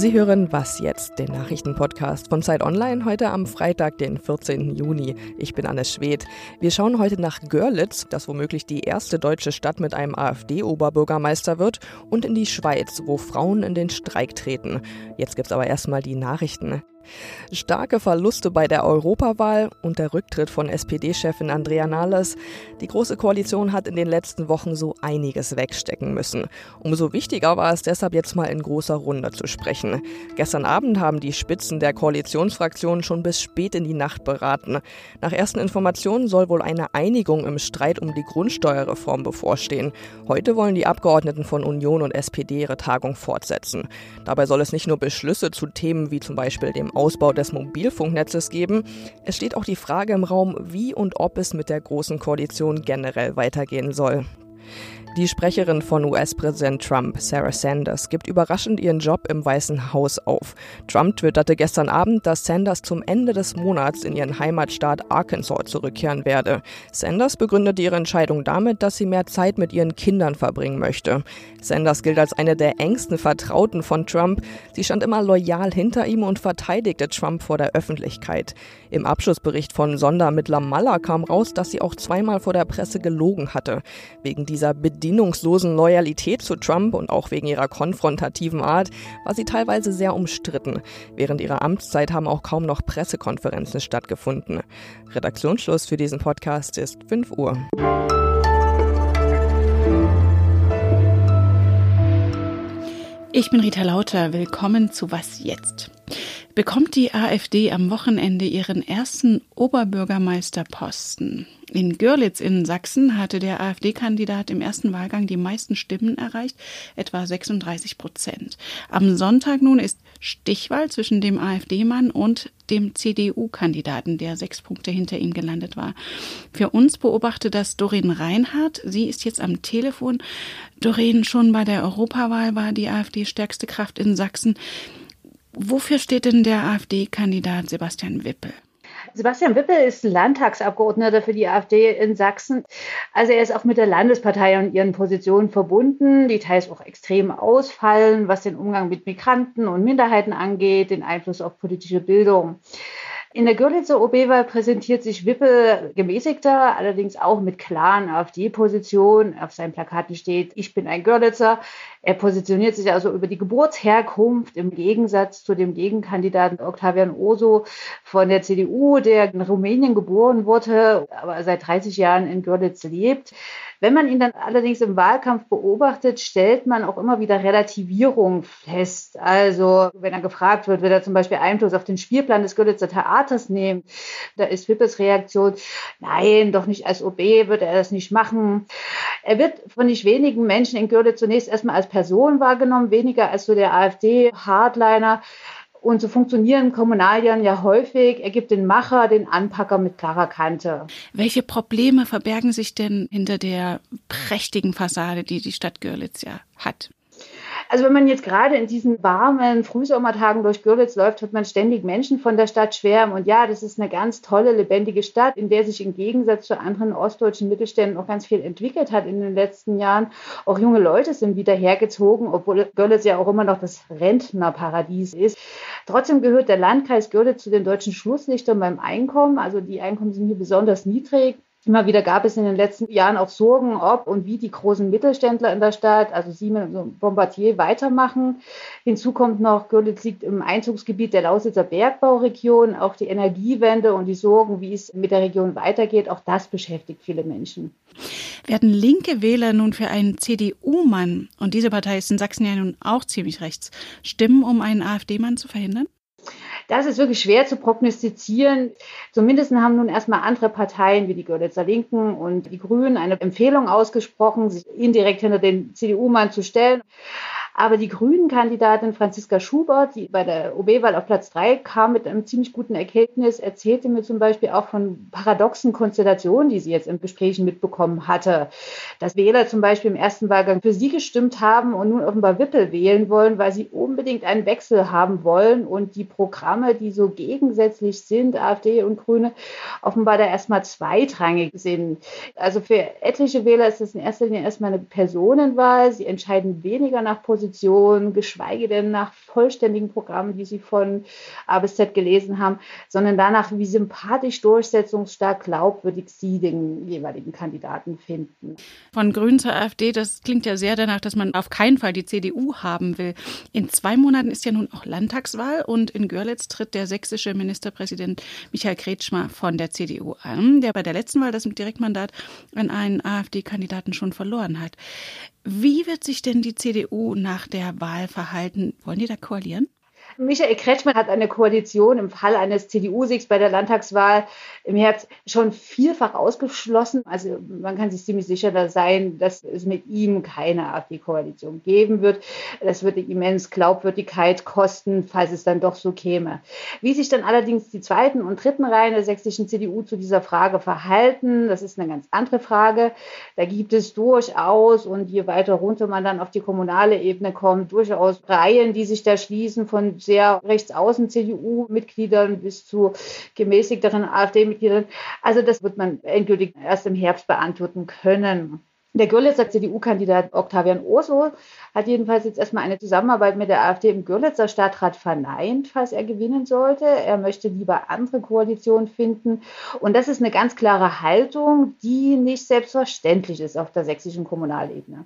Sie hören Was jetzt, den Nachrichtenpodcast von Zeit Online, heute am Freitag, den 14. Juni. Ich bin Anne Schwedt. Wir schauen heute nach Görlitz, das womöglich die erste deutsche Stadt mit einem AfD-Oberbürgermeister wird, und in die Schweiz, wo Frauen in den Streik treten. Jetzt gibt's aber erstmal die Nachrichten. Starke Verluste bei der Europawahl und der Rücktritt von SPD-Chefin Andrea Nahles. Die Große Koalition hat in den letzten Wochen so einiges wegstecken müssen. Umso wichtiger war es deshalb jetzt mal in großer Runde zu sprechen. Gestern Abend haben die Spitzen der Koalitionsfraktionen schon bis spät in die Nacht beraten. Nach ersten Informationen soll wohl eine Einigung im Streit um die Grundsteuerreform bevorstehen. Heute wollen die Abgeordneten von Union und SPD ihre Tagung fortsetzen. Dabei soll es nicht nur Beschlüsse zu Themen wie zum Beispiel dem Ausbau des Mobilfunknetzes geben. Es steht auch die Frage im Raum, wie und ob es mit der Großen Koalition generell weitergehen soll. Die Sprecherin von US-Präsident Trump, Sarah Sanders, gibt überraschend ihren Job im Weißen Haus auf. Trump twitterte gestern Abend, dass Sanders zum Ende des Monats in ihren Heimatstaat Arkansas zurückkehren werde. Sanders begründete ihre Entscheidung damit, dass sie mehr Zeit mit ihren Kindern verbringen möchte. Sanders gilt als eine der engsten Vertrauten von Trump. Sie stand immer loyal hinter ihm und verteidigte Trump vor der Öffentlichkeit. Im Abschlussbericht von Sondermittler Maller kam raus, dass sie auch zweimal vor der Presse gelogen hatte. Wegen dieser bedienungslosen Loyalität zu Trump und auch wegen ihrer konfrontativen Art war sie teilweise sehr umstritten. Während ihrer Amtszeit haben auch kaum noch Pressekonferenzen stattgefunden. Redaktionsschluss für diesen Podcast ist 5 Uhr. Ich bin Rita Lauter. Willkommen zu Was jetzt? Bekommt die AfD am Wochenende ihren ersten Oberbürgermeisterposten? In Görlitz in Sachsen hatte der AfD-Kandidat im ersten Wahlgang die meisten Stimmen erreicht, etwa 36 Prozent. Am Sonntag nun ist Stichwahl zwischen dem AfD-Mann und dem CDU-Kandidaten, der sechs Punkte hinter ihm gelandet war. Für uns beobachtet das Doreen Reinhardt. Sie ist jetzt am Telefon. Doreen, schon bei der Europawahl war die AfD stärkste Kraft in Sachsen. Wofür steht denn der AfD-Kandidat Sebastian Wippel? Sebastian Wippel ist Landtagsabgeordneter für die AfD in Sachsen. Also er ist auch mit der Landespartei und ihren Positionen verbunden, die teils auch extrem ausfallen, was den Umgang mit Migranten und Minderheiten angeht, den Einfluss auf politische Bildung. In der Görlitzer OB-Wahl präsentiert sich Wippel gemäßigter, allerdings auch mit klaren AfD-Positionen. Auf seinen Plakaten steht, ich bin ein Görlitzer. Er positioniert sich also über die Geburtsherkunft im Gegensatz zu dem Gegenkandidaten Octavian Oso von der CDU, der in Rumänien geboren wurde, aber seit 30 Jahren in Görlitz lebt. Wenn man ihn dann allerdings im Wahlkampf beobachtet, stellt man auch immer wieder Relativierung fest. Also wenn er gefragt wird, wird er zum Beispiel Einfluss auf den Spielplan des Görlitzer Theaters nehmen. Da ist Wippes Reaktion, nein, doch nicht als OB wird er das nicht machen. Er wird von nicht wenigen Menschen in Görlitz zunächst erstmal als Person wahrgenommen, weniger als so der AfD-Hardliner. Und so funktionieren Kommunalien ja häufig. Er gibt den Macher, den Anpacker mit klarer Kante. Welche Probleme verbergen sich denn hinter der prächtigen Fassade, die die Stadt Görlitz ja hat? Also wenn man jetzt gerade in diesen warmen Frühsommertagen durch Görlitz läuft, hat man ständig Menschen von der Stadt schwärmen. Und ja, das ist eine ganz tolle, lebendige Stadt, in der sich im Gegensatz zu anderen ostdeutschen Mittelständen auch ganz viel entwickelt hat in den letzten Jahren. Auch junge Leute sind wieder hergezogen, obwohl Görlitz ja auch immer noch das Rentnerparadies ist. Trotzdem gehört der Landkreis Görlitz zu den deutschen Schlusslichtern beim Einkommen. Also die Einkommen sind hier besonders niedrig. Immer wieder gab es in den letzten Jahren auch Sorgen, ob und wie die großen Mittelständler in der Stadt, also Siemens und Bombardier, weitermachen. Hinzu kommt noch, Görlitz liegt im Einzugsgebiet der Lausitzer Bergbauregion. Auch die Energiewende und die Sorgen, wie es mit der Region weitergeht, auch das beschäftigt viele Menschen. Werden linke Wähler nun für einen CDU-Mann, und diese Partei ist in Sachsen ja nun auch ziemlich rechts, stimmen, um einen AfD-Mann zu verhindern? Das ist wirklich schwer zu prognostizieren. Zumindest haben nun erstmal andere Parteien wie die Görlitzer Linken und die Grünen eine Empfehlung ausgesprochen, sich indirekt hinter den CDU-Mann zu stellen. Aber die Grünen-Kandidatin Franziska Schubert, die bei der OB-Wahl auf Platz drei kam mit einem ziemlich guten Erkenntnis, erzählte mir zum Beispiel auch von paradoxen Konstellationen, die sie jetzt in Gesprächen mitbekommen hatte. Dass Wähler zum Beispiel im ersten Wahlgang für sie gestimmt haben und nun offenbar Wippel wählen wollen, weil sie unbedingt einen Wechsel haben wollen und die Programme, die so gegensätzlich sind, AfD und Grüne, offenbar da erstmal zweitrangig sind. Also für etliche Wähler ist es in erster Linie erstmal eine Personenwahl. Sie entscheiden weniger nach Position Position, geschweige denn nach vollständigen Programmen, die sie von A bis Z gelesen haben, sondern danach, wie sympathisch, durchsetzungsstark, glaubwürdig sie den jeweiligen Kandidaten finden. Von Grünen zur AfD, das klingt ja sehr danach, dass man auf keinen Fall die CDU haben will. In zwei Monaten ist ja nun auch Landtagswahl und in Görlitz tritt der sächsische Ministerpräsident Michael Kretschmer von der CDU an, der bei der letzten Wahl das Direktmandat an einen AfD-Kandidaten schon verloren hat. Wie wird sich denn die CDU nach der Wahl verhalten? Wollen die da koalieren? Michael Kretschmann hat eine Koalition im Fall eines CDU-Siegs bei der Landtagswahl im Herbst schon vielfach ausgeschlossen. Also man kann sich ziemlich sicher sein, dass es mit ihm keine AfD-Koalition geben wird. Das würde immens Glaubwürdigkeit kosten, falls es dann doch so käme. Wie sich dann allerdings die zweiten und dritten Reihen der sächsischen CDU zu dieser Frage verhalten, das ist eine ganz andere Frage. Da gibt es durchaus, und je weiter runter man dann auf die kommunale Ebene kommt, durchaus Reihen, die sich da schließen von sehr rechtsaußen CDU-Mitgliedern bis zu gemäßigteren AfD-Mitgliedern. Also das wird man endgültig erst im Herbst beantworten können. Der Görlitzer CDU-Kandidat Octavian Oso hat jedenfalls jetzt erstmal eine Zusammenarbeit mit der AfD im Görlitzer Stadtrat verneint, falls er gewinnen sollte. Er möchte lieber andere Koalitionen finden. Und das ist eine ganz klare Haltung, die nicht selbstverständlich ist auf der sächsischen Kommunalebene.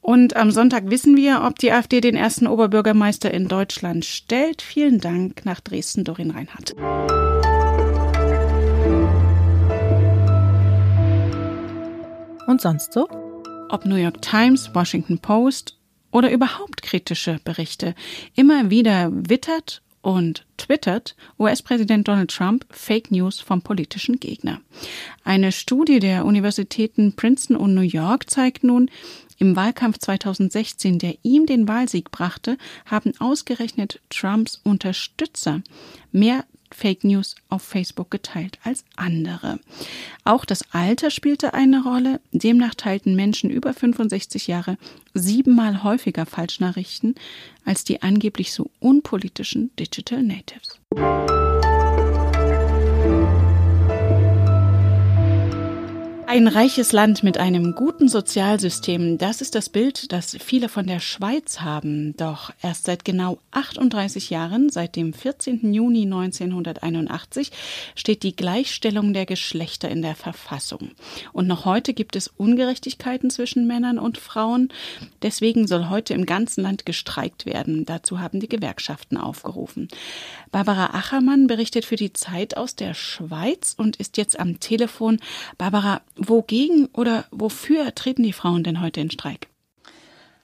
Und am Sonntag wissen wir, ob die AfD den ersten Oberbürgermeister in Deutschland stellt. Vielen Dank nach Dresden, Dorin Reinhardt. Und sonst so? Ob New York Times, Washington Post oder überhaupt kritische Berichte. Immer wieder wittert und twittert US-Präsident Donald Trump Fake News vom politischen Gegner. Eine Studie der Universitäten Princeton und New York zeigt nun, im Wahlkampf 2016, der ihm den Wahlsieg brachte, haben ausgerechnet Trumps Unterstützer mehr Fake News auf Facebook geteilt als andere. Auch das Alter spielte eine Rolle. Demnach teilten Menschen über 65 Jahre siebenmal häufiger Falschnachrichten als die angeblich so unpolitischen Digital Natives. Ein reiches Land mit einem guten Sozialsystem, das ist das Bild, das viele von der Schweiz haben. Doch erst seit genau 38 Jahren, seit dem 14. Juni 1981, steht die Gleichstellung der Geschlechter in der Verfassung. Und noch heute gibt es Ungerechtigkeiten zwischen Männern und Frauen. Deswegen soll heute im ganzen Land gestreikt werden. Dazu haben die Gewerkschaften aufgerufen. Barbara Achermann berichtet für die Zeit aus der Schweiz und ist jetzt am Telefon. Barbara, Wogegen oder wofür treten die Frauen denn heute in Streik?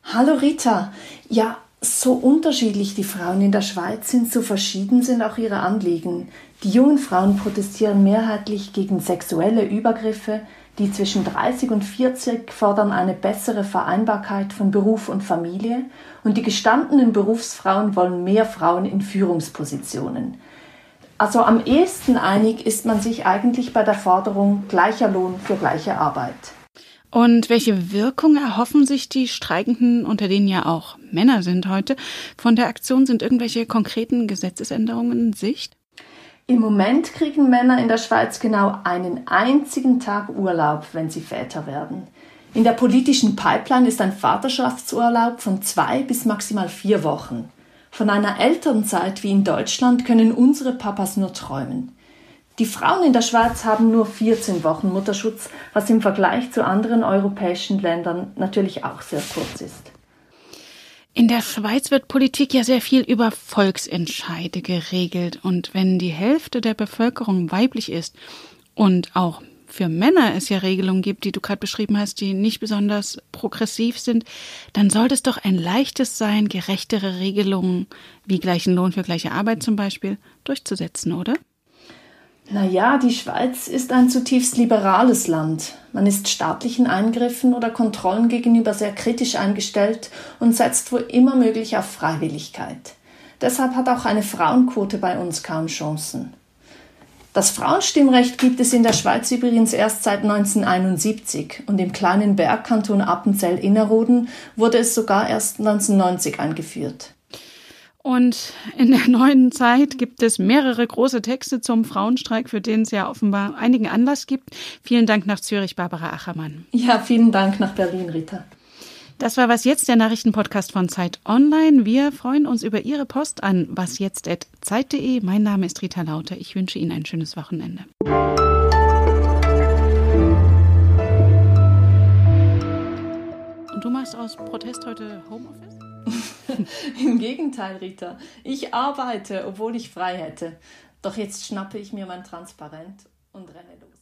Hallo Rita. Ja, so unterschiedlich die Frauen in der Schweiz sind, so verschieden sind auch ihre Anliegen. Die jungen Frauen protestieren mehrheitlich gegen sexuelle Übergriffe, die zwischen 30 und 40 fordern eine bessere Vereinbarkeit von Beruf und Familie und die gestandenen Berufsfrauen wollen mehr Frauen in Führungspositionen. Also am ehesten einig ist man sich eigentlich bei der Forderung gleicher Lohn für gleiche Arbeit. Und welche Wirkung erhoffen sich die Streikenden, unter denen ja auch Männer sind heute, von der Aktion? Sind irgendwelche konkreten Gesetzesänderungen in Sicht? Im Moment kriegen Männer in der Schweiz genau einen einzigen Tag Urlaub, wenn sie Väter werden. In der politischen Pipeline ist ein Vaterschaftsurlaub von zwei bis maximal vier Wochen. Von einer Elternzeit wie in Deutschland können unsere Papas nur träumen. Die Frauen in der Schweiz haben nur 14 Wochen Mutterschutz, was im Vergleich zu anderen europäischen Ländern natürlich auch sehr kurz ist. In der Schweiz wird Politik ja sehr viel über Volksentscheide geregelt. Und wenn die Hälfte der Bevölkerung weiblich ist und auch für Männer es ja Regelungen gibt, die du gerade beschrieben hast, die nicht besonders progressiv sind, dann sollte es doch ein leichtes sein, gerechtere Regelungen wie gleichen Lohn für gleiche Arbeit zum Beispiel durchzusetzen, oder? Naja, die Schweiz ist ein zutiefst liberales Land. Man ist staatlichen Eingriffen oder Kontrollen gegenüber sehr kritisch eingestellt und setzt wo immer möglich auf Freiwilligkeit. Deshalb hat auch eine Frauenquote bei uns kaum Chancen. Das Frauenstimmrecht gibt es in der Schweiz übrigens erst seit 1971 und im kleinen Bergkanton Appenzell-Innerrhoden wurde es sogar erst 1990 eingeführt. Und in der neuen Zeit gibt es mehrere große Texte zum Frauenstreik, für den es ja offenbar einigen Anlass gibt. Vielen Dank nach Zürich, Barbara Achermann. Ja, vielen Dank nach Berlin, Rita. Das war Was Jetzt, der Nachrichtenpodcast von Zeit Online. Wir freuen uns über Ihre Post an wasjetzt.zeit.de. Mein Name ist Rita Lauter. Ich wünsche Ihnen ein schönes Wochenende. Und du machst aus Protest heute Homeoffice? Im Gegenteil, Rita. Ich arbeite, obwohl ich frei hätte. Doch jetzt schnappe ich mir mein Transparent und renne los.